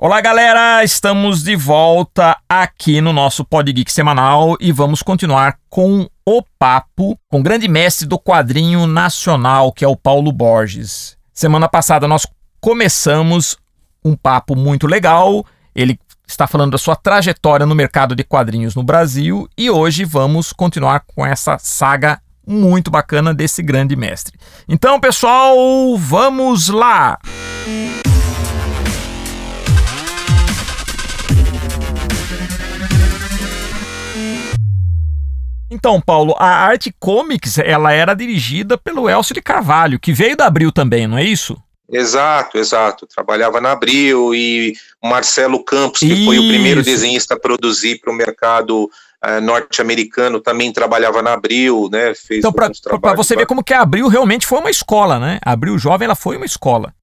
Olá, galera! Estamos de volta aqui no nosso Podgeek semanal e vamos continuar com o papo com o grande mestre do quadrinho nacional, que é o Paulo Borges. Semana passada nós começamos um papo muito legal. Ele está falando da sua trajetória no mercado de quadrinhos no Brasil e hoje vamos continuar com essa saga muito bacana desse grande mestre. Então, pessoal, vamos lá! Música Então, Paulo, a Arte Comics, ela era dirigida pelo Elcio de Carvalho, que veio da Abril também, não é isso? Exato, exato. Trabalhava na Abril e o Marcelo Campos, que isso. foi o primeiro desenhista a produzir para o mercado uh, norte-americano, também trabalhava na Abril, né? Fez então, para você ver como que a Abril realmente foi uma escola, né? A Abril Jovem, ela foi uma escola.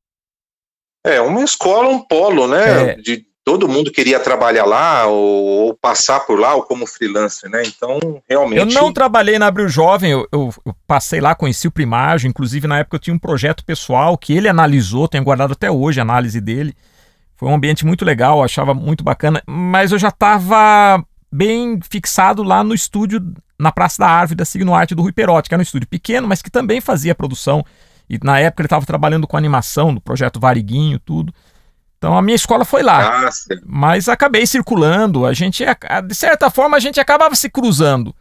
É, uma escola, um polo, né? É. De, todo mundo queria trabalhar lá ou, ou, passar por lá ou como freelancer, né? Então, realmente. Eu não trabalhei na Abril Jovem, eu, eu, eu, passei lá, conheci o Primágio, inclusive na época eu tinha um projeto pessoal que ele analisou, tenho guardado até hoje a análise dele. Foi um ambiente muito legal, achava muito bacana, mas eu já estava bem fixado lá no estúdio na Praça da Árvore da Signo Arte do Rui Perotti, que era um estúdio pequeno, mas que também fazia produção. E na época ele estava trabalhando com animação, no projeto Variguinho, tudo. Então a minha escola foi lá. Ah, mas acabei circulando, a gente, de certa forma, a gente acabava se cruzando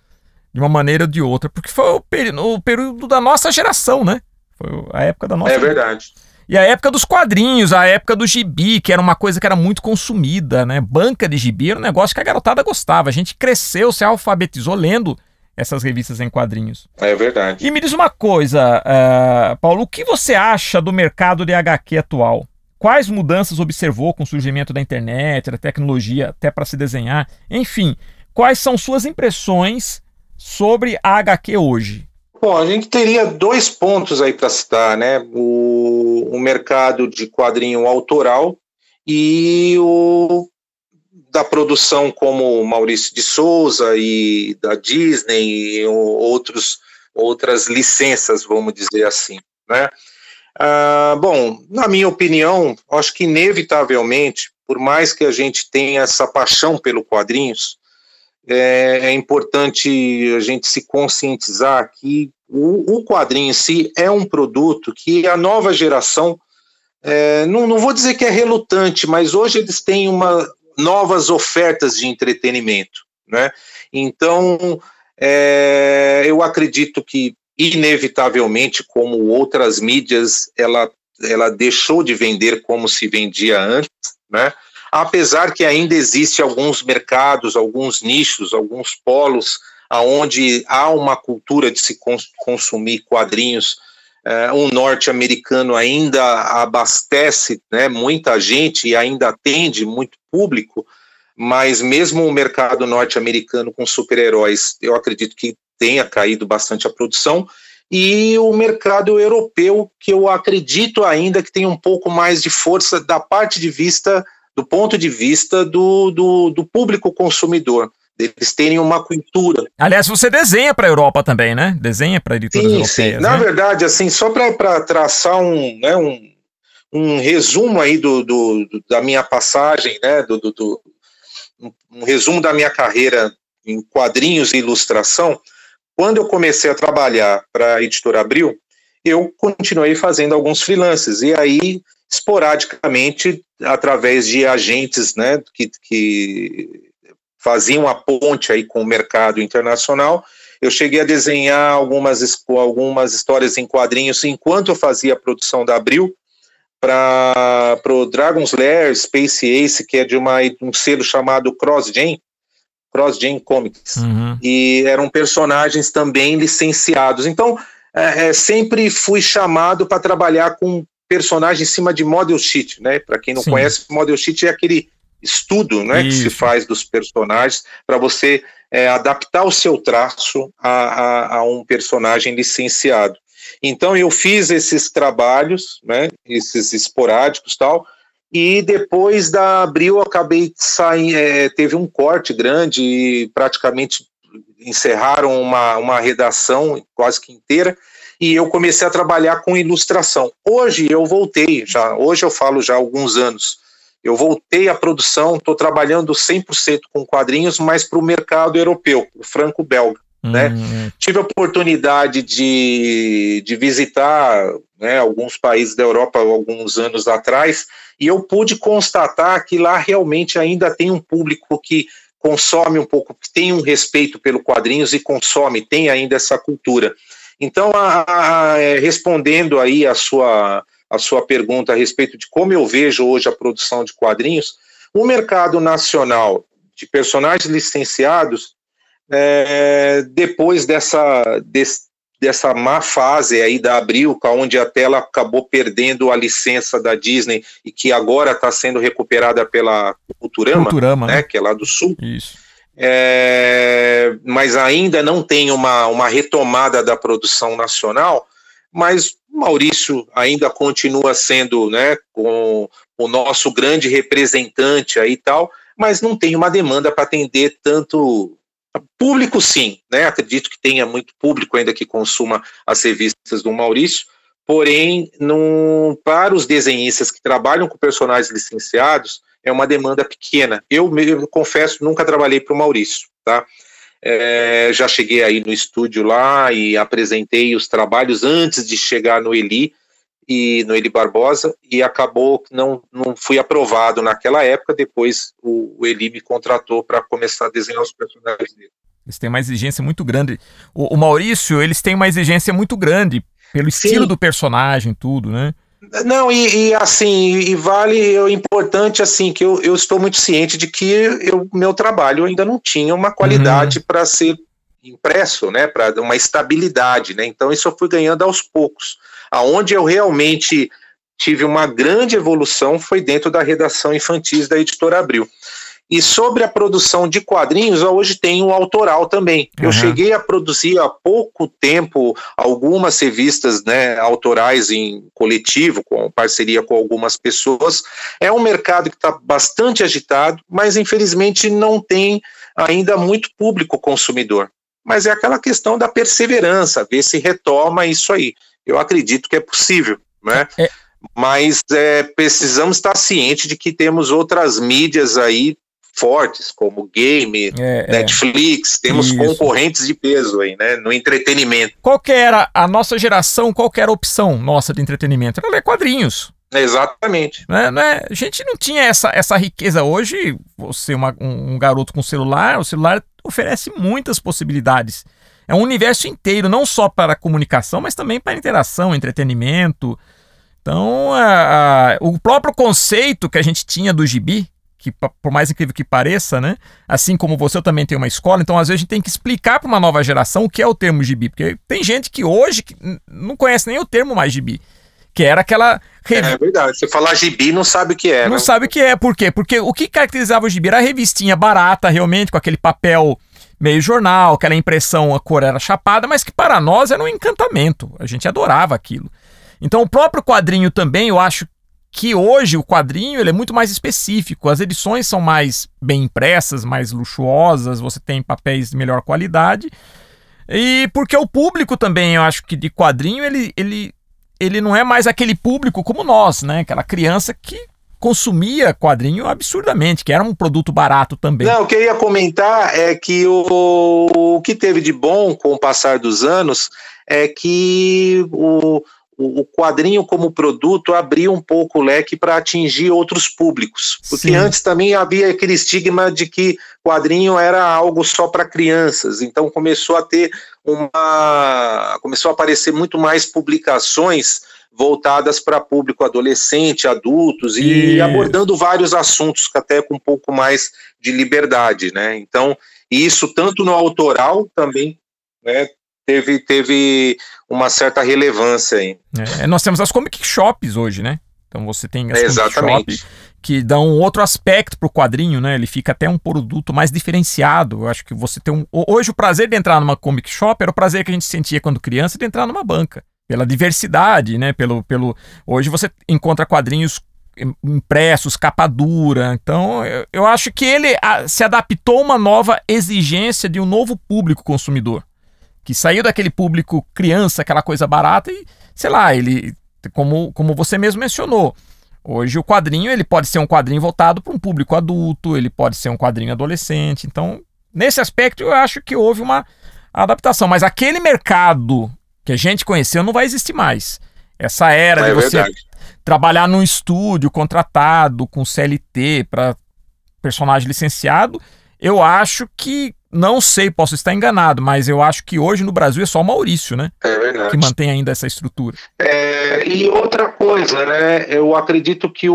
de uma maneira ou de outra, porque foi o, o período da nossa geração, né? Foi a época da nossa. É verdade. E a época dos quadrinhos, a época do gibi, que era uma coisa que era muito consumida, né? Banca de gibi era um negócio que a garotada gostava. A gente cresceu, se alfabetizou lendo essas revistas em quadrinhos. É verdade. E me diz uma coisa, uh, Paulo, o que você acha do mercado de HQ atual? Quais mudanças observou com o surgimento da internet, da tecnologia, até para se desenhar? Enfim, quais são suas impressões sobre a HQ hoje? Bom, a gente teria dois pontos aí para citar, né? O, o mercado de quadrinho autoral e o da produção como Maurício de Souza e da Disney e outros, outras licenças, vamos dizer assim, né? Ah, bom, na minha opinião, acho que inevitavelmente, por mais que a gente tenha essa paixão pelo quadrinhos, é, é importante a gente se conscientizar que o, o, quadrinho em si é um produto que a nova geração, é, não, não vou dizer que é relutante, mas hoje eles têm uma, novas ofertas de entretenimento, né? Então, é, eu acredito que inevitavelmente, como outras mídias, ela, ela deixou de vender como se vendia antes, né? apesar que ainda existe alguns mercados, alguns nichos, alguns polos aonde há uma cultura de se consumir quadrinhos, é, um norte-americano ainda abastece né, muita gente e ainda atende muito público, mas mesmo o mercado norte-americano com super-heróis, eu acredito que tenha caído bastante a produção, e o mercado europeu, que eu acredito ainda que tem um pouco mais de força da parte de vista, do ponto de vista do, do, do público consumidor eles terem uma cultura. Aliás, você desenha para a Europa também, né? Desenha para editoras sim, europeias. Sim. Na né? verdade, assim, só para traçar um, né, um, um resumo aí do, do, do, da minha passagem, né, do, do, um resumo da minha carreira em quadrinhos e ilustração, quando eu comecei a trabalhar para a editora Abril, eu continuei fazendo alguns freelances, e aí, esporadicamente, através de agentes né, que, que faziam a ponte aí com o mercado internacional, eu cheguei a desenhar algumas, algumas histórias em quadrinhos enquanto eu fazia a produção da Abril, para o Dragon's Lair Space Ace, que é de uma, um selo chamado CrossGen, Cross Gen Comics. Uhum. E eram personagens também licenciados. Então, é, é sempre fui chamado para trabalhar com personagens em cima de model sheet, né? Para quem não Sim. conhece, model sheet é aquele estudo, né, que se faz dos personagens para você é, adaptar o seu traço a, a, a, um personagem licenciado. Então eu fiz esses trabalhos, né, esses esporádicos tal, e depois da Abril, acabei saindo, é, teve um corte grande e praticamente encerraram uma, uma redação quase que inteira e eu comecei a trabalhar com ilustração. Hoje eu voltei, já hoje eu falo já há alguns anos Eu voltei à produção, estou trabalhando 100% com quadrinhos, mas para o mercado europeu, o franco-belga. Né? Uhum. Tive a oportunidade de, de visitar né, alguns países da Europa alguns anos atrás e eu pude constatar que lá realmente ainda tem um público que consome um pouco, que tem um respeito pelo quadrinhos e consome, tem ainda essa cultura. Então, a, a, é, respondendo aí a sua, a sua pergunta a respeito de como eu vejo hoje a produção de quadrinhos, o mercado nacional de personagens licenciados, é, depois dessa, desse, dessa má fase aí da Abril, onde a tela acabou perdendo a licença da Disney e que agora está sendo recuperada pela Culturama, Culturama né, né, que é lá do Sul. Isso. É, mas ainda não tem uma, uma retomada da produção nacional, mas Maurício ainda continua sendo né, com o nosso grande representante aí e tal, mas não tem uma demanda para atender tanto Público, sim, né? Acredito que tenha muito público ainda que consuma as revistas do Maurício, porém, não, para os desenhistas que trabalham com personagens licenciados, é uma demanda pequena. Eu, eu confesso, nunca trabalhei para o Maurício, tá? É, já cheguei aí no estúdio lá e apresentei os trabalhos antes de chegar no Eli, e no Eli Barbosa e acabou que não, não fui aprovado naquela época. Depois o, o Eli me contratou para começar a desenhar os personagens dele. Eles têm uma exigência muito grande. O, o Maurício, eles têm uma exigência muito grande pelo estilo Sim. do personagem, tudo, né? Não, e, e, assim, e vale o importante assim que eu, eu estou muito ciente de que o meu trabalho ainda não tinha uma qualidade uhum. para ser impresso, né, para uma estabilidade, né? Então isso eu fui ganhando aos poucos. Aonde eu realmente tive uma grande evolução foi dentro da redação infantis da Editora Abril. E sobre a produção de quadrinhos, hoje tem um autoral também. Uhum. Eu cheguei a produzir há pouco tempo algumas revistas né, autorais em coletivo, com parceria com algumas pessoas. É um mercado que está bastante agitado, mas infelizmente não tem ainda muito público consumidor. Mas é aquela questão da perseverança, ver se retoma isso aí eu acredito que é possível, né? É. Mas é, precisamos estar cientes de que temos outras mídias aí fortes, como game, é, é. Netflix, é. temos Isso. concorrentes de peso aí, né, no entretenimento. Qual que era a nossa geração, qual que era a opção nossa de entretenimento? Era ler quadrinhos. Exatamente. Né, né? A gente não tinha essa, essa riqueza. Hoje, você, uma, um, um garoto com celular, o celular oferece muitas possibilidades. É um universo inteiro, não só para comunicação, mas também para interação, entretenimento. Então, a, a, o próprio conceito que a gente tinha do gibi, que por mais incrível que pareça, né? Assim como você, eu também tenho uma escola, então às vezes a gente tem que explicar para uma nova geração o que é o termo gibi, porque tem gente que hoje não conhece nem o termo mais gibi, que era aquela É verdade, você falar gibi não sabe o que é. Não né? sabe o que é, por quê? Porque o que caracterizava o gibi era a revistinha barata, realmente, com aquele papel meio jornal, aquela impressão, a cor era chapada, mas que para nós era um encantamento. A gente adorava aquilo. Então o próprio quadrinho também, eu acho que hoje o quadrinho ele é muito mais específico. As edições são mais bem impressas, mais luxuosas, você tem papéis de melhor qualidade. E porque o público também, eu acho que de quadrinho, ele, ele, ele não é mais aquele público como nós, né? Aquela criança que consumia quadrinho absurdamente, que era um produto barato também. Não, o que eu ia comentar é que o, o que teve de bom com o passar dos anos é que o, o quadrinho como produto abriu um pouco o leque para atingir outros públicos. Porque Sim. antes também havia aquele estigma de que quadrinho era algo só para crianças. Então começou a ter uma. começou a aparecer muito mais publicações voltadas para público adolescente, adultos e abordando vários assuntos até com um pouco mais de liberdade, né? Então, isso tanto no autoral também, né, teve, teve uma certa relevância aí. É, nós temos as comic shops hoje, né? Então você tem as é, comic shops que dão um outro aspecto para o quadrinho, né? Ele fica até um produto mais diferenciado. Eu acho que você tem um. Hoje o prazer de entrar numa comic shop era o prazer que a gente sentia quando criança de entrar numa banca pela diversidade, né? Pelo, pelo... Hoje você encontra quadrinhos impressos, capa dura. Então, eu, eu acho que ele a, se adaptou a uma nova exigência de um novo público consumidor. Que saiu daquele público criança, aquela coisa barata, e, sei lá, ele, como, como você mesmo mencionou, Hoje o quadrinho ele pode ser um quadrinho voltado para um público adulto, ele pode ser um quadrinho adolescente. Então, nesse aspecto, eu acho que houve uma adaptação. Mas aquele mercado que a gente conheceu não vai existir mais. Essa era é de você verdade. trabalhar num estúdio contratado com CLT para personagem licenciado, eu acho que não sei, posso estar enganado, mas eu acho que hoje no Brasil é só o Maurício, né? É verdade. Que mantém ainda essa estrutura. É, e outra coisa, né? Eu acredito que o,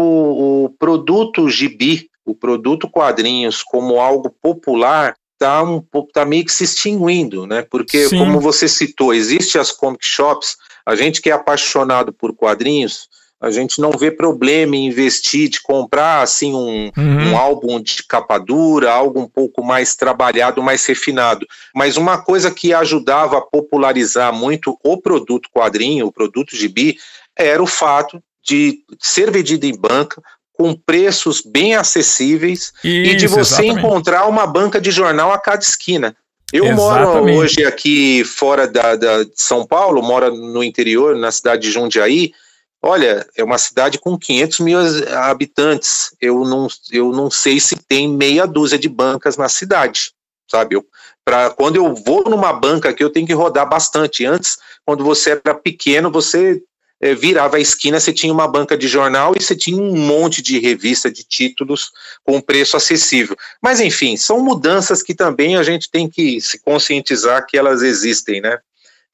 o produto gibi, o produto quadrinhos, como algo popular, está um, tá meio que se extinguindo, né? Porque, Sim. como você citou, existe as comic shops, a gente que é apaixonado por quadrinhos, a gente não vê problema em investir, de comprar assim um, uhum. um, álbum de capa dura, algo um pouco mais trabalhado, mais refinado. Mas uma coisa que ajudava a popularizar muito o produto quadrinho, o produto gibi, era o fato de ser vendido em banca com preços bem acessíveis Isso, e de você exatamente. encontrar uma banca de jornal a cada esquina. Eu exatamente. moro hoje aqui fora da, da, de São Paulo, moro no interior, na cidade de Jundiaí, Olha, é uma cidade com 500 mil habitantes. Eu não, eu não sei se tem meia dúzia de bancas na cidade, sabe? Eu, pra, quando eu vou numa banca aqui, eu tenho que rodar bastante. Antes, quando você era pequeno, você é, virava a esquina, você tinha uma banca de jornal e você tinha um monte de revista de títulos com preço acessível. Mas, enfim, são mudanças que também a gente tem que se conscientizar que elas existem, né?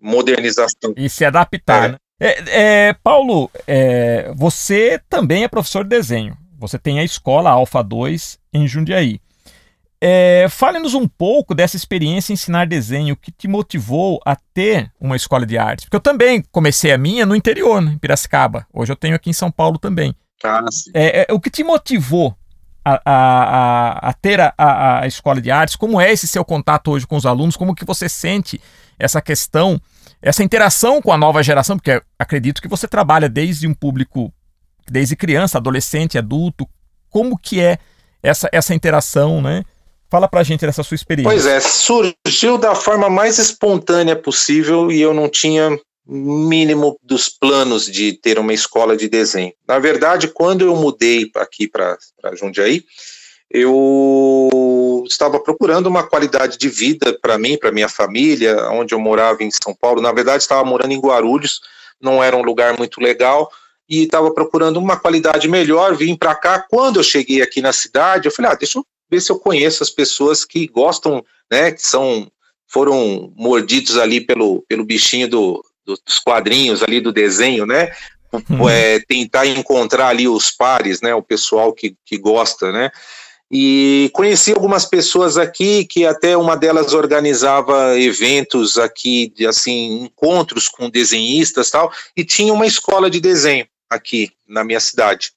Modernização. E se adaptar, é. né? É, é, Paulo, é, você também é professor de desenho. Você tem a escola Alfa 2 em Jundiaí. É, Fale-nos um pouco dessa experiência em ensinar desenho, que te motivou a ter uma escola de artes. Porque eu também comecei a minha no interior, né, em Piracicaba. Hoje eu tenho aqui em São Paulo também. Ah, é, é, o que te motivou a, a, a, ter a, a, escola de artes? Como é esse seu contato hoje com os alunos? Como que você sente essa questão essa interação com a nova geração, porque acredito que você trabalha desde um público, desde criança, adolescente, adulto, como que é essa, essa interação, né? Fala pra gente dessa sua experiência. Pois é, surgiu da forma mais espontânea possível e eu não tinha mínimo dos planos de ter uma escola de desenho. Na verdade, quando eu mudei aqui para Jundiaí, eu estava procurando uma qualidade de vida para mim, para minha família, onde eu morava em São Paulo. Na verdade, estava morando em Guarulhos, não era um lugar muito legal e estava procurando uma qualidade melhor. Vim para cá. Quando eu cheguei aqui na cidade, eu falei: ah, deixa eu ver se eu conheço as pessoas que gostam, né, que são foram mordidos ali pelo, pelo bichinho do, dos quadrinhos ali do desenho, né? Uhum. É, tentar encontrar ali os pares, né? O pessoal que, que gosta, né? E conheci algumas pessoas aqui que até uma delas organizava eventos aqui, de, assim, encontros com desenhistas tal, e tinha uma escola de desenho aqui na minha cidade.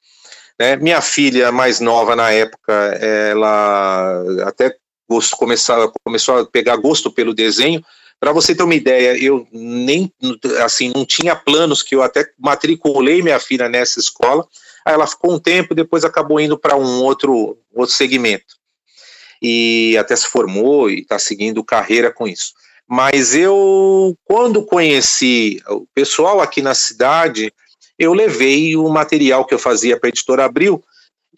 Né? Minha filha mais nova na época, ela até começou, começou a pegar gosto pelo desenho. Para você ter uma ideia, eu nem assim não tinha planos que eu até matriculei minha filha nessa escola Aí ela ficou um tempo, depois acabou indo para um outro, outro segmento. E até se formou e está seguindo carreira com isso. Mas eu, quando conheci o pessoal aqui na cidade, eu levei o material que eu fazia para a editora Abril,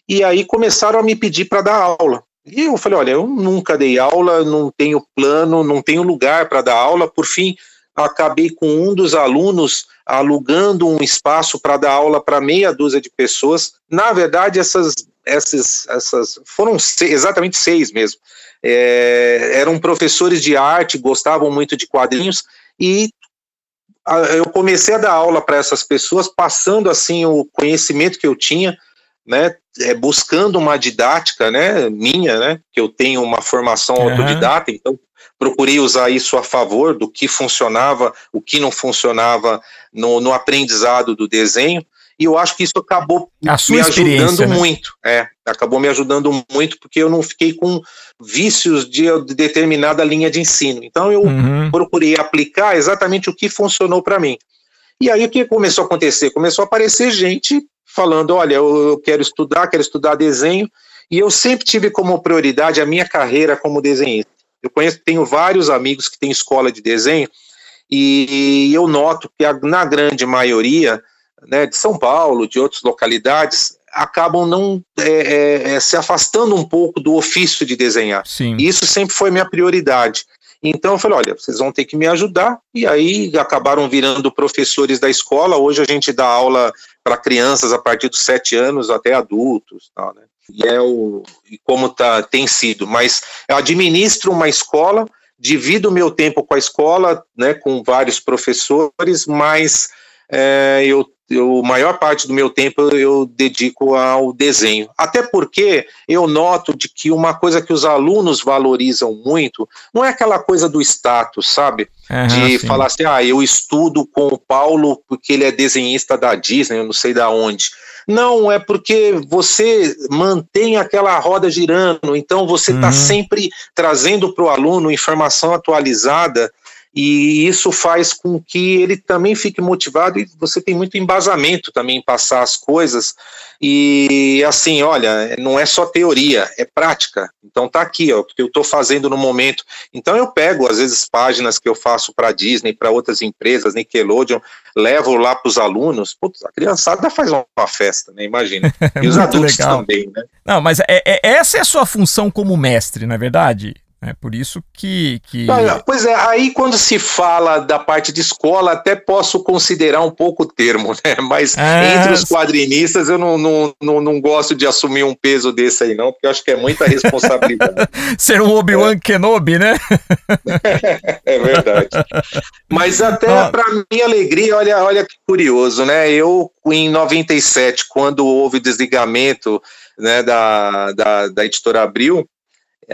e aí começaram a me pedir para dar aula. E eu falei: olha, eu nunca dei aula, não tenho plano, não tenho lugar para dar aula. Por fim, acabei com um dos alunos alugando um espaço para dar aula para meia dúzia de pessoas. Na verdade, essas, essas, essas foram seis, exatamente seis mesmo. É, eram professores de arte, gostavam muito de quadrinhos e eu comecei a dar aula para essas pessoas, passando assim o conhecimento que eu tinha, né, é, buscando uma didática, né, minha, né, que eu tenho uma formação uhum. autodidata, então procurei usar isso a favor do que funcionava, o que não funcionava no, no aprendizado do desenho, e eu acho que isso acabou me ajudando né? muito. É, acabou me ajudando muito porque eu não fiquei com vícios de, de determinada linha de ensino. Então eu uhum. procurei aplicar exatamente o que funcionou para mim. E aí o que começou a acontecer? Começou a aparecer gente falando: olha, eu quero estudar, quero estudar desenho, e eu sempre tive como prioridade a minha carreira como desenhista. Eu conheço, tenho vários amigos que têm escola de desenho e eu noto que a, na grande maioria né, de São Paulo, de outras localidades, acabam não é, é, é, se afastando um pouco do ofício de desenhar. Sim. E isso sempre foi minha prioridade. Então eu falei, olha, vocês vão ter que me ajudar. E aí acabaram virando professores da escola. Hoje a gente dá aula para crianças a partir dos sete anos até adultos, tal, né? E é o e como tá tem sido. Mas eu administro uma escola, divido o meu tempo com a escola, né, com vários professores, mas é, eu eu, maior parte do meu tempo eu dedico ao desenho. Até porque eu noto de que uma coisa que os alunos valorizam muito não é aquela coisa do status, sabe? Uhum, de sim. falar assim, ah, eu estudo com o Paulo porque ele é desenhista da Disney, eu não sei da onde. Não, é porque você mantém aquela roda girando, então você está uhum. sempre trazendo para o aluno informação atualizada e isso faz com que ele também fique motivado e você tem muito embasamento também em passar as coisas e assim, olha, não é só teoria, é prática. Então tá aqui, ó, o que eu estou fazendo no momento. Então eu pego às vezes páginas que eu faço para Disney, para outras empresas, Nickelodeon, levo lá para os alunos. Putz, a criançada faz uma festa, né? Imagina. E os adultos legal. também, né? Não, mas é, é, essa é a sua função como mestre, não é verdade? É por isso que, que. Pois é, aí quando se fala da parte de escola, até posso considerar um pouco o termo, né? Mas é... entre os quadrinistas eu não, não, não, não, gosto de assumir um peso desse aí, não, porque eu acho que é muita responsabilidade. Ser um Obi-Wan é. Kenobi, né? é verdade. Mas até para minha alegria, olha, olha que curioso, né? Eu, em 97, quando houve o desligamento né, da, da, da editora Abril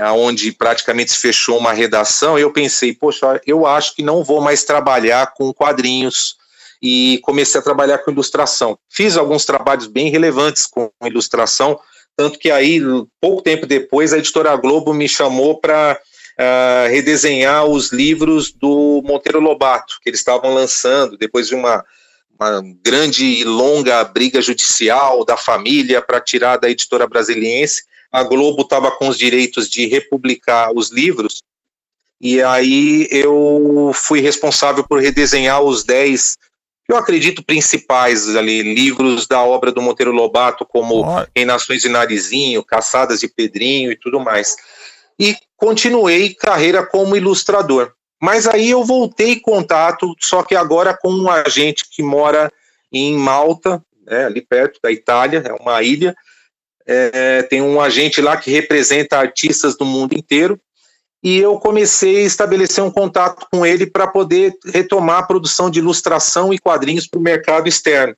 onde praticamente se fechou uma redação, eu pensei, poxa, eu acho que não vou mais trabalhar com quadrinhos e comecei a trabalhar com ilustração. Fiz alguns trabalhos bem relevantes com ilustração, tanto que aí, pouco tempo depois, a editora Globo me chamou para uh, ah, redesenhar os livros do Monteiro Lobato, que eles estavam lançando, depois de uma, uma grande e longa briga judicial da família para tirar da editora brasiliense a Globo estava com os direitos de republicar os livros, e aí eu fui responsável por redesenhar os 10, eu acredito, principais ali, livros da obra do Monteiro Lobato, como oh. Em Nações de Narizinho, Caçadas de Pedrinho e tudo mais. E continuei carreira como ilustrador. Mas aí eu voltei em contato, só que agora com um agente que mora em Malta, né, ali perto da Itália, é uma ilha, é, tem um agente lá que representa artistas do mundo inteiro, e eu comecei a estabelecer um contato com ele para poder retomar a produção de ilustração e quadrinhos para o mercado externo.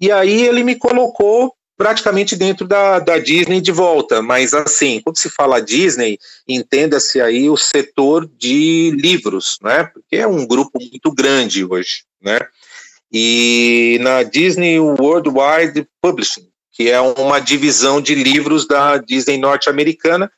E aí ele me colocou praticamente dentro da, da Disney de volta, mas assim, quando se fala Disney, entenda-se aí o setor de livros, né? Porque é um grupo muito grande hoje, né? E na Disney Worldwide Publishing, que é uma divisão de livros da Disney norte-americana.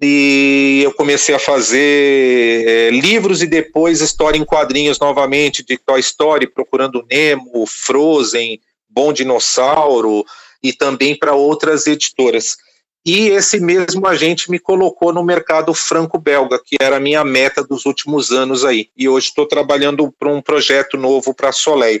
E eu comecei a fazer é, livros e depois história em quadrinhos novamente, de Toy Story, Procurando Nemo, Frozen, Bom Dinossauro, e também para outras editoras. E esse mesmo agente me colocou no mercado franco-belga, que era a minha meta dos últimos anos aí. E hoje estou trabalhando para um projeto novo para a Soleil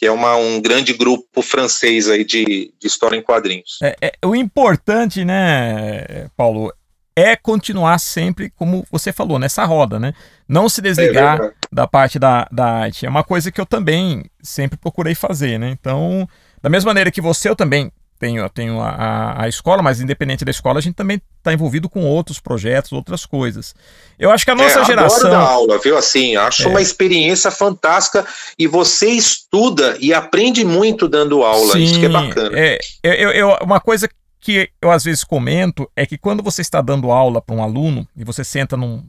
que é uma, um grande grupo francês aí de, de história em quadrinhos. É, é, o importante, né, Paulo, é continuar sempre, como você falou, nessa roda, né? Não se desligar é da parte da, da arte. É uma coisa que eu também sempre procurei fazer, né? Então, da mesma maneira que você, eu também tenho, tenho a, a, escola, mas independente da escola, a gente também está envolvido com outros projetos, outras coisas. Eu acho que a nossa é, geração. Adoro dar aula, viu? Assim, acho é. uma experiência fantástica e você estuda e aprende muito dando aula. Sim, Isso que é bacana. É, eu, eu, uma coisa que eu às vezes comento é que quando você está dando aula para um aluno e você senta num,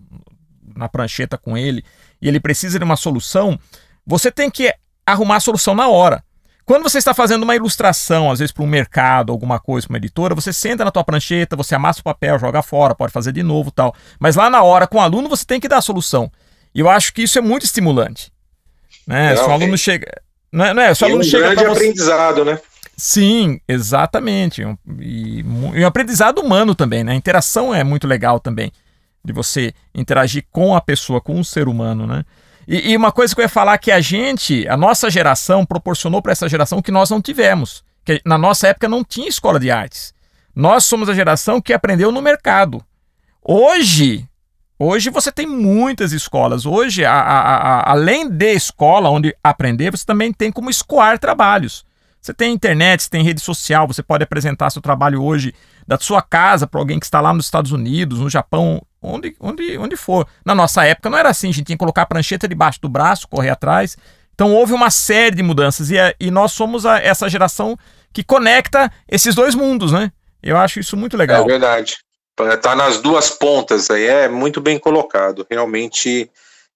na prancheta com ele e ele precisa de uma solução, você tem que arrumar a solução na hora. Quando você está fazendo uma ilustração, às vezes para um mercado, alguma coisa, para uma editora, você senta na tua prancheta, você amassa o papel, joga fora, pode fazer de novo tal. Mas lá na hora, com o aluno, você tem que dar a solução. E eu acho que isso é muito estimulante. Né? Não, se o aluno é... chega. Não é, não é? Se o aluno um chega grande você... aprendizado, né? Sim, exatamente. E, e um aprendizado humano também, né? A interação é muito legal também. De você interagir com a pessoa, com o ser humano, né? E, e, uma coisa que eu ia falar que a gente, a nossa geração, proporcionou para essa geração que nós não tivemos. Que na nossa época não tinha escola de artes. Nós somos a geração que aprendeu no mercado. Hoje, hoje você tem muitas escolas. Hoje, a, a, a, além de escola onde aprender, você também tem como escoar trabalhos. Você tem internet, você tem rede social, você pode apresentar seu trabalho hoje da sua casa para alguém que está lá nos Estados Unidos, no Japão, onde, onde, onde for. Na nossa época não era assim, a gente tinha que colocar a prancheta debaixo do braço, correr atrás. Então houve uma série de mudanças e, e nós somos a, essa geração que conecta esses dois mundos, né? Eu acho isso muito legal. É verdade. Tá nas duas pontas aí, é muito bem colocado. Realmente,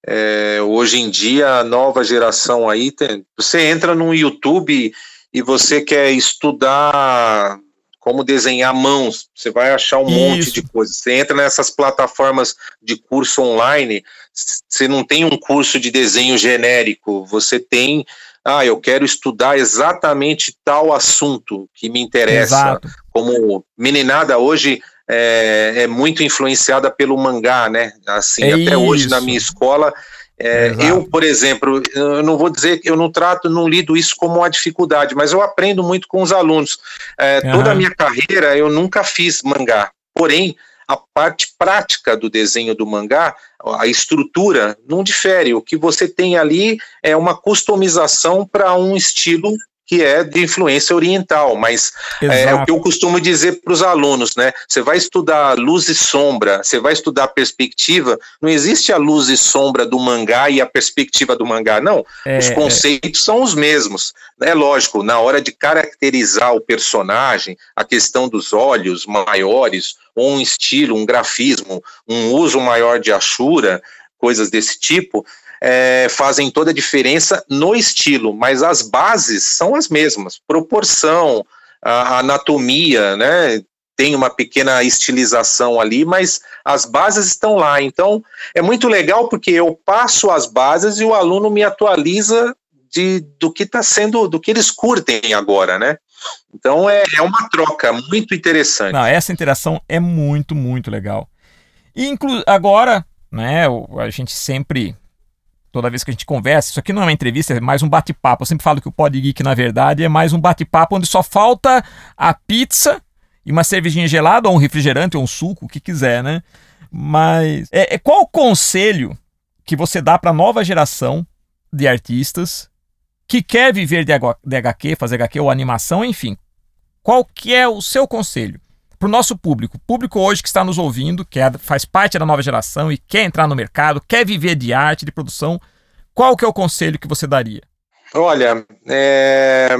é, hoje em dia, a nova geração aí, tem, você entra no YouTube e você quer estudar como desenhar mãos, você vai achar um Isso. monte de coisas. Você entra nessas plataformas de curso online, você não tem um curso de desenho genérico, você tem, ah, eu quero estudar exatamente tal assunto que me interessa. Exato. Como meninada hoje é, é, muito influenciada pelo mangá, né? Assim, é até isso. hoje na minha escola é, eu, por exemplo, eu não vou dizer que eu não trato, não lido isso como uma dificuldade, mas eu aprendo muito com os alunos. É, uhum. Toda a minha carreira eu nunca fiz mangá, porém a parte prática do desenho do mangá, a estrutura não difere. O que você tem ali é uma customização para um estilo que é de influência oriental, mas é, é, o que eu costumo dizer para os alunos, né? Você vai estudar luz e sombra, você vai estudar perspectiva, não existe a luz e sombra do mangá e a perspectiva do mangá, não. É, os é. conceitos são os mesmos. É lógico, na hora de caracterizar o personagem, a questão dos olhos maiores, ou um estilo, um grafismo, um uso maior de achura, coisas desse tipo, é, fazem toda a diferença no estilo, mas as bases são as mesmas. Proporção, a anatomia, né? Tem uma pequena estilização ali, mas as bases estão lá. Então, é muito legal porque eu passo as bases e o aluno me atualiza de, do que está sendo, do que eles curtem agora, né? Então é, é uma troca muito interessante. Não, essa interação é muito, muito legal. E agora, né, a gente sempre toda vez que a gente conversa. Isso aqui não é uma entrevista, é mais um bate-papo. Eu sempre falo que o Pod Geek, na verdade, é mais um bate-papo onde só falta a pizza e uma cervejinha gelada, ou um refrigerante, ou um suco, o que quiser, né? Mas é, é qual o conselho que você dá para a nova geração de artistas que quer viver de, HQ, fazer HQ ou animação, enfim? Qual que é o seu conselho? Para o nosso público, público hoje que está nos ouvindo, que é, faz parte da nova geração e quer entrar no mercado, quer viver de arte, de produção, qual que é o conselho que você daria? Olha, é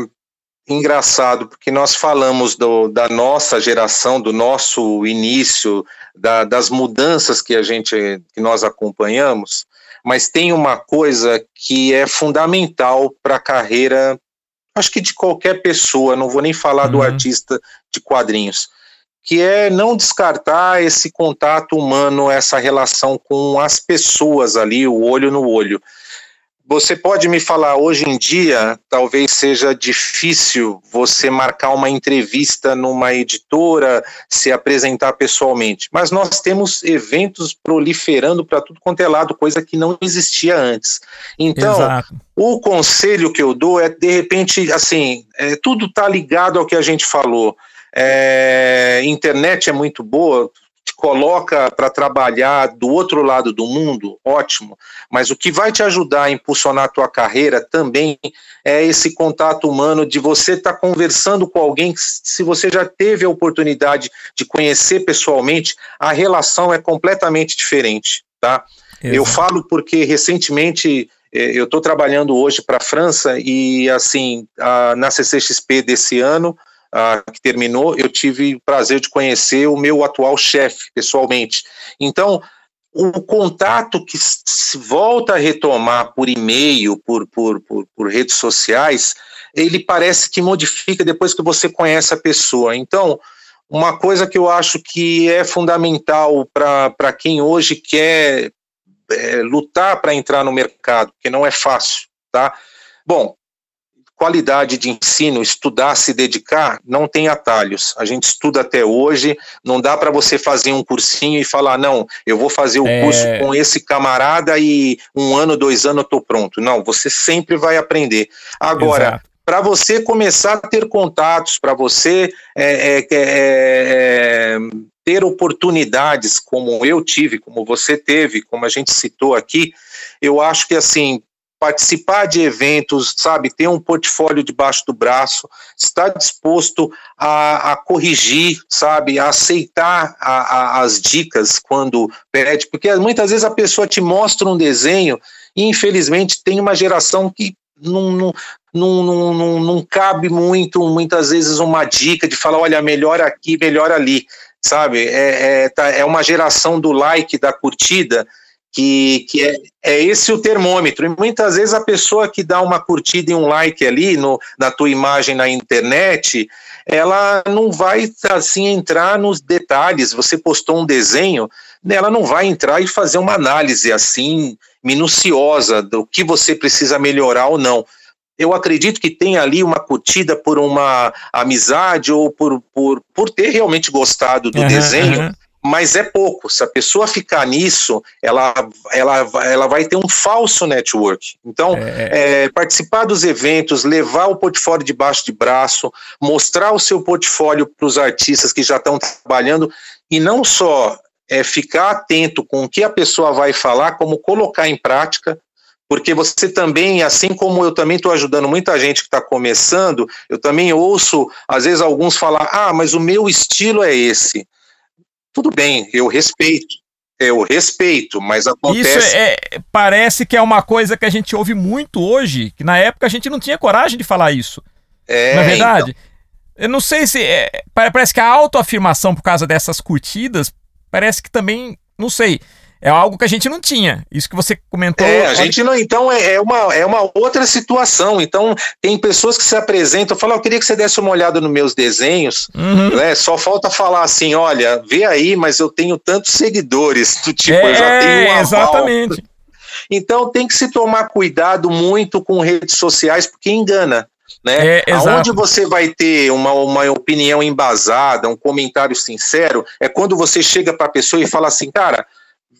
engraçado, porque nós falamos do, da nossa geração, do nosso início, da, das mudanças que a gente, que nós acompanhamos, mas tem uma coisa que é fundamental para a carreira, acho que de qualquer pessoa, não vou nem falar uhum. do artista de quadrinhos, que é não descartar esse contato humano, essa relação com as pessoas ali, o olho no olho. Você pode me falar, hoje em dia, talvez seja difícil você marcar uma entrevista numa editora, se apresentar pessoalmente, mas nós temos eventos proliferando para tudo quanto é lado, coisa que não existia antes. Então, Exato. o conselho que eu dou é, de repente, assim, é, tudo está ligado ao que a gente falou. É, internet é muito boa, te coloca para trabalhar do outro lado do mundo, ótimo. Mas o que vai te ajudar a impulsionar a tua carreira também é esse contato humano de você estar tá conversando com alguém que, se você já teve a oportunidade de conhecer pessoalmente, a relação é completamente diferente, tá? Exato. Eu falo porque recentemente é, eu estou trabalhando hoje para a França e assim a, na CCXP desse ano uh, que terminou, eu tive o prazer de conhecer o meu atual chefe pessoalmente. Então, o contato que se volta a retomar por e-mail, por, por, por, por, redes sociais, ele parece que modifica depois que você conhece a pessoa. Então, uma coisa que eu acho que é fundamental para quem hoje quer é, lutar para entrar no mercado, que não é fácil, tá? Bom, qualidade de ensino, estudar, se dedicar, não tem atalhos. A gente estuda até hoje, não dá para você fazer um cursinho e falar, não, eu vou fazer o é... curso com esse camarada e um ano, dois anos eu estou pronto. Não, você sempre vai aprender. Agora, para você começar a ter contatos, para você é, é, é, é, ter oportunidades como eu tive, como você teve, como a gente citou aqui, eu acho que assim participar de eventos, sabe, ter um portfólio debaixo do braço, estar disposto a, a corrigir, sabe, a aceitar a, a, as dicas quando pede, porque muitas vezes a pessoa te mostra um desenho e infelizmente tem uma geração que não, não, não, não, não cabe muito, muitas vezes, uma dica de falar, olha, melhor aqui, melhor ali, sabe? É, é, tá, é uma geração do like, da curtida, que, que é, é esse o termômetro. E muitas vezes a pessoa que dá uma curtida e um like ali no, na tua imagem na internet, ela não vai assim entrar nos detalhes. Você postou um desenho, ela não vai entrar e fazer uma análise assim minuciosa do que você precisa melhorar ou não. Eu acredito que tem ali uma curtida por uma amizade ou por, por, por ter realmente gostado do uhum, desenho. Uhum mas é pouco. Se a pessoa ficar nisso, ela, ela, ela vai ter um falso network. Então, é. É, participar dos eventos, levar o portfólio debaixo de braço, mostrar o seu portfólio para os artistas que já estão trabalhando, e não só é, ficar atento com o que a pessoa vai falar, como colocar em prática, porque você também, assim como eu também estou ajudando muita gente que está começando, eu também ouço, às vezes, alguns falar: ah, mas o meu estilo é esse. Tudo bem, eu respeito. Eu respeito, mas acontece. Isso é, parece que é uma coisa que a gente ouve muito hoje, que na época a gente não tinha coragem de falar isso. É, na é verdade. Então... Eu não sei se. É, parece que a autoafirmação por causa dessas curtidas, parece que também. Não sei é algo que a gente não tinha. Isso que você comentou. É, a gente não. Então é, é, uma, é uma outra situação. Então tem pessoas que se apresentam, falam, eu queria que você desse uma olhada nos meus desenhos. Uhum. Né? Só falta falar assim, olha, vê aí, mas eu tenho tantos seguidores. Do tipo, é, eu já tenho um Exatamente. Então tem que se tomar cuidado muito com redes sociais, porque engana. Né? É, Aonde você vai ter uma, uma opinião embasada, um comentário sincero, é quando você chega para a pessoa e fala assim, cara,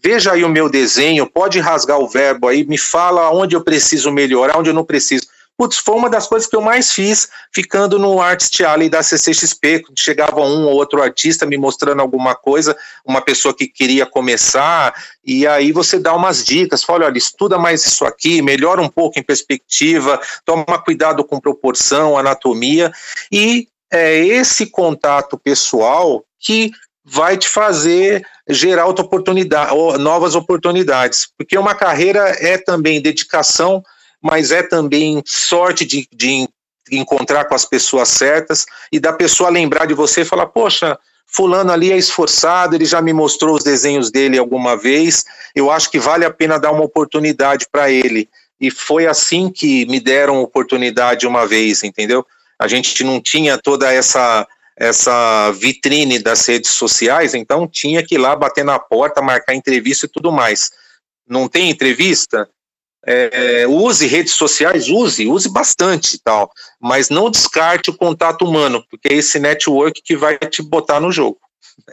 veja aí o meu desenho, pode rasgar o verbo aí, me fala onde eu preciso melhorar, onde eu não preciso. Putz, foi uma das coisas que eu mais fiz ficando no Artist Alley da CCXP, chegava um ou outro artista me mostrando alguma coisa, uma pessoa que queria começar, e aí você dá umas dicas, fala, olha, estuda mais isso aqui, melhora um pouco em perspectiva, toma cuidado com proporção, anatomia, e é esse contato pessoal que vai te fazer gerar outra oportunidade, novas oportunidades, porque uma carreira é também dedicação, mas é também sorte de, de encontrar com as pessoas certas e da pessoa lembrar de você e falar, poxa, fulano ali é esforçado, ele já me mostrou os desenhos dele alguma vez, eu acho que vale a pena dar uma oportunidade para ele. E foi assim que me deram oportunidade uma vez, entendeu? A gente não tinha toda essa essa vitrine das redes sociais, então tinha que ir lá bater na porta, marcar entrevista e tudo mais. Não tem entrevista? É, use redes sociais, use, use bastante tal, mas não descarte o contato humano, porque é esse network que vai te botar no jogo.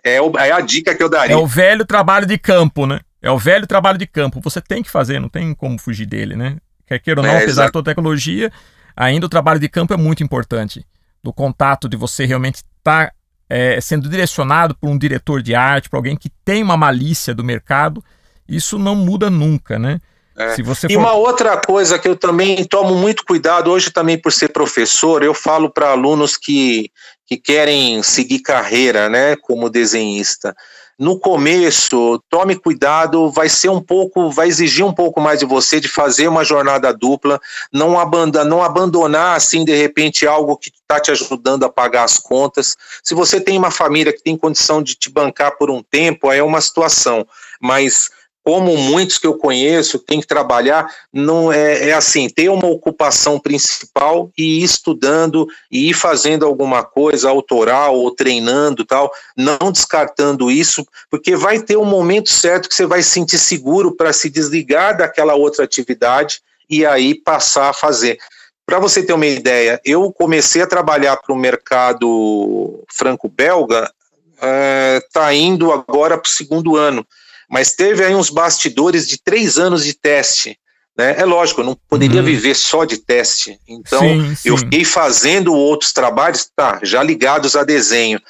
É, o, é a dica que eu daria. É o velho trabalho de campo, né? É o velho trabalho de campo. Você tem que fazer, não tem como fugir dele, né? Quer queira ou não, é, apesar de toda a tecnologia, ainda o trabalho de campo é muito importante. Do contato, de você realmente está é, sendo direcionado por um diretor de arte, por alguém que tem uma malícia do mercado, isso não muda nunca, né? É. Se você for... E uma outra coisa que eu também tomo muito cuidado, hoje também por ser professor, eu falo para alunos que, que querem seguir carreira né, como desenhista no começo, tome cuidado, vai ser um pouco, vai exigir um pouco mais de você de fazer uma jornada dupla, não abandonar, não abandonar assim de repente algo que está te ajudando a pagar as contas. Se você tem uma família que tem condição de te bancar por um tempo, é uma situação, mas como muitos que eu conheço, tem que trabalhar, não é, é, assim, ter uma ocupação principal e ir estudando e ir fazendo alguma coisa autoral ou treinando tal, não descartando isso, porque vai ter um momento certo que você vai se sentir seguro para se desligar daquela outra atividade e aí passar a fazer. Para você ter uma ideia, eu comecei a trabalhar para o mercado franco-belga, está é, indo agora para o segundo ano, mas teve aí uns bastidores de três anos de teste. Né? É lógico, eu não poderia uhum. viver só de teste, então sim, sim. eu fiquei fazendo outros trabalhos, tá, já ligados a desenho,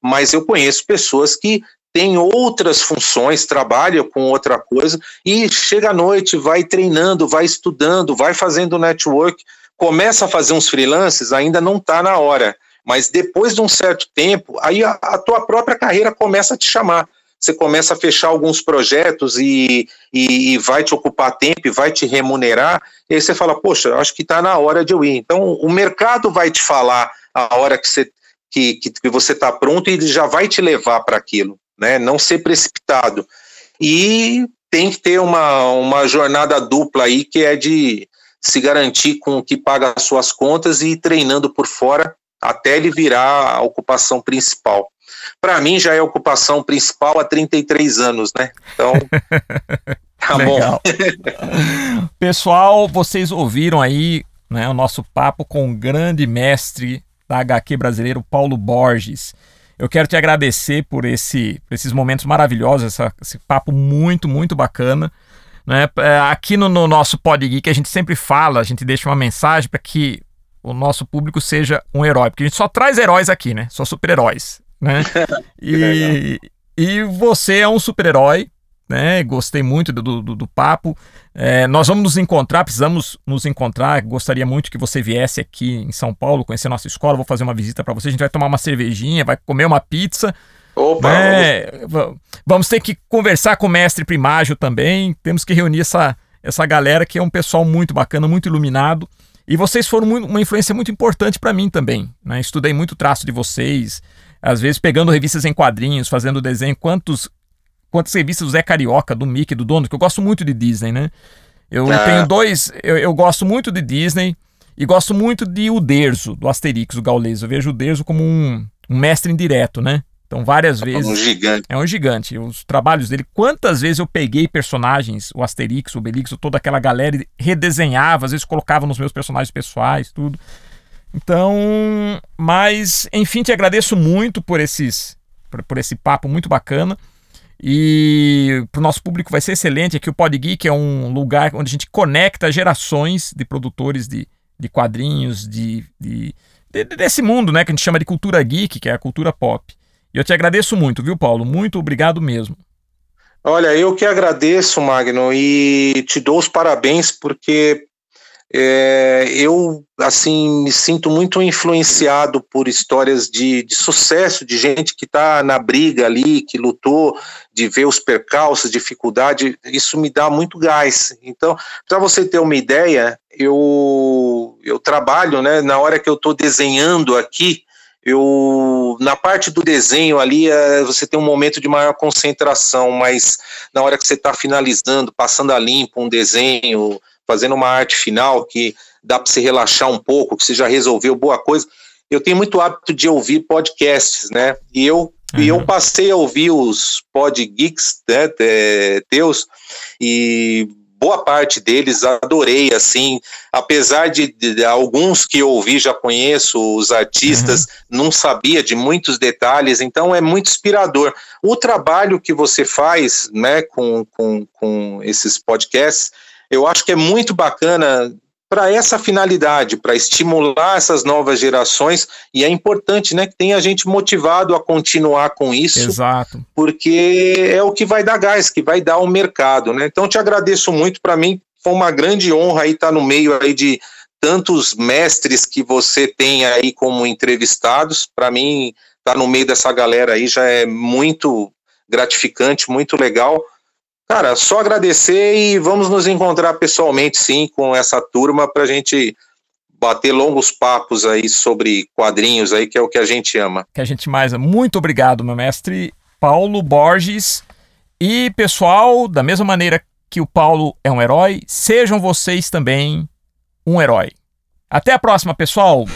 mas eu conheço pessoas que tem outras funções, trabalha com outra coisa e chega à noite, vai treinando, vai estudando, vai fazendo network, começa a fazer uns freelances, ainda não está na hora, mas depois de um certo tempo, aí a, a, tua própria carreira começa a te chamar. Você começa a fechar alguns projetos e, e, e vai te ocupar tempo e vai te remunerar, e aí você fala, poxa, acho que está na hora de eu ir. Então, o mercado vai te falar a hora que você que, que, que você está pronto e ele já vai te levar para aquilo né? Não ser precipitado. E tem que ter uma, uma jornada dupla aí que é de se garantir com o que paga as suas contas e ir treinando por fora até ele virar a ocupação principal. Para mim já é a ocupação principal há 33 anos, né? Então, tá bom. Pessoal, vocês ouviram aí né, o nosso papo com o grande mestre da HQ brasileiro, Paulo Borges. Eu quero te agradecer por, esse, por esses momentos maravilhosos, essa, esse papo muito, muito bacana. Né? É, aqui no, no nosso Pod Geek a gente sempre fala, a gente deixa uma mensagem para que o nosso público seja um herói, porque a gente só traz heróis aqui, né? Só super-heróis, né? e, e você é um super-herói, né? Gostei muito do, do, do papo. É, nós vamos nos encontrar, precisamos nos encontrar. Gostaria muito que você viesse aqui em São Paulo, conhecer nossa escola. Vou fazer uma visita para você. A gente vai tomar uma cervejinha, vai comer uma pizza. Opa, né? vamos... vamos ter que conversar com o mestre Primágio também. Temos que reunir essa, essa galera que é um pessoal muito bacana, muito iluminado. E vocês foram muito, uma influência muito importante para mim também. Né? Estudei muito traço de vocês, às vezes pegando revistas em quadrinhos, fazendo desenho. Quantos quantas revistas do Zé Carioca, do Mickey, do Dono, que eu gosto muito de Disney, né? Eu ah. tenho dois. Eu, eu, gosto muito de Disney e gosto muito de O Derzo, do Asterix, o Gaules. Eu vejo o Derzo como um, um mestre indireto, né? Então, várias vezes. É um gigante. É um gigante. Os trabalhos dele, quantas vezes eu peguei personagens, o Asterix, o Obelix, toda aquela galera, e redesenhava, às vezes colocava nos meus personagens pessoais, tudo. Então, mas, enfim, te agradeço muito por esses por, por esse papo muito bacana. E para o nosso público vai ser excelente. Aqui o Pod Geek é um lugar onde a gente conecta gerações de produtores de, de quadrinhos, de, de, de, desse mundo né, que a gente chama de cultura geek, que é a cultura pop. E eu te agradeço muito, viu, Paulo? Muito obrigado mesmo. Olha, eu que agradeço, Magno, e te dou os parabéns porque é, eu assim me sinto muito influenciado por histórias de, de sucesso de gente que está na briga ali, que lutou, de ver os percalços, dificuldade. Isso me dá muito gás. Então, para você ter uma ideia, eu eu trabalho, né? Na hora que eu estou desenhando aqui, eu na parte do desenho ali é, você tem um momento de maior concentração, mas na hora que você está finalizando, passando a limpo um desenho fazendo uma arte final que dá para se relaxar um pouco, que você já resolveu boa coisa. Eu tenho muito hábito de ouvir podcasts, né? E eu, uhum. e eu uhum. passei a ouvir os pod geeks né, teus e boa parte deles adorei, assim, apesar de, de, alguns que eu ouvi já conheço, os artistas, uhum. não sabia de muitos detalhes, então é muito inspirador. O trabalho que você faz, né, com, com, com esses podcasts, eu acho que é muito bacana para essa finalidade, para estimular essas novas gerações, e é importante, né, que tenha gente motivado a continuar com isso. Exato. Porque é o que vai dar gás, que vai dar o mercado, né? Então te agradeço muito, para mim foi uma grande honra estar tá no meio aí de tantos mestres que você tem aí como entrevistados. Para mim, estar tá no meio dessa galera aí já é muito gratificante, muito legal. Cara, só agradecer e vamos nos encontrar pessoalmente, sim, com essa turma para a gente bater longos papos aí sobre quadrinhos aí, que é o que a gente ama. Que a gente mais. Muito obrigado, meu mestre Paulo Borges. E, pessoal, da mesma maneira que o Paulo é um herói, sejam vocês também um herói. Até a próxima, pessoal!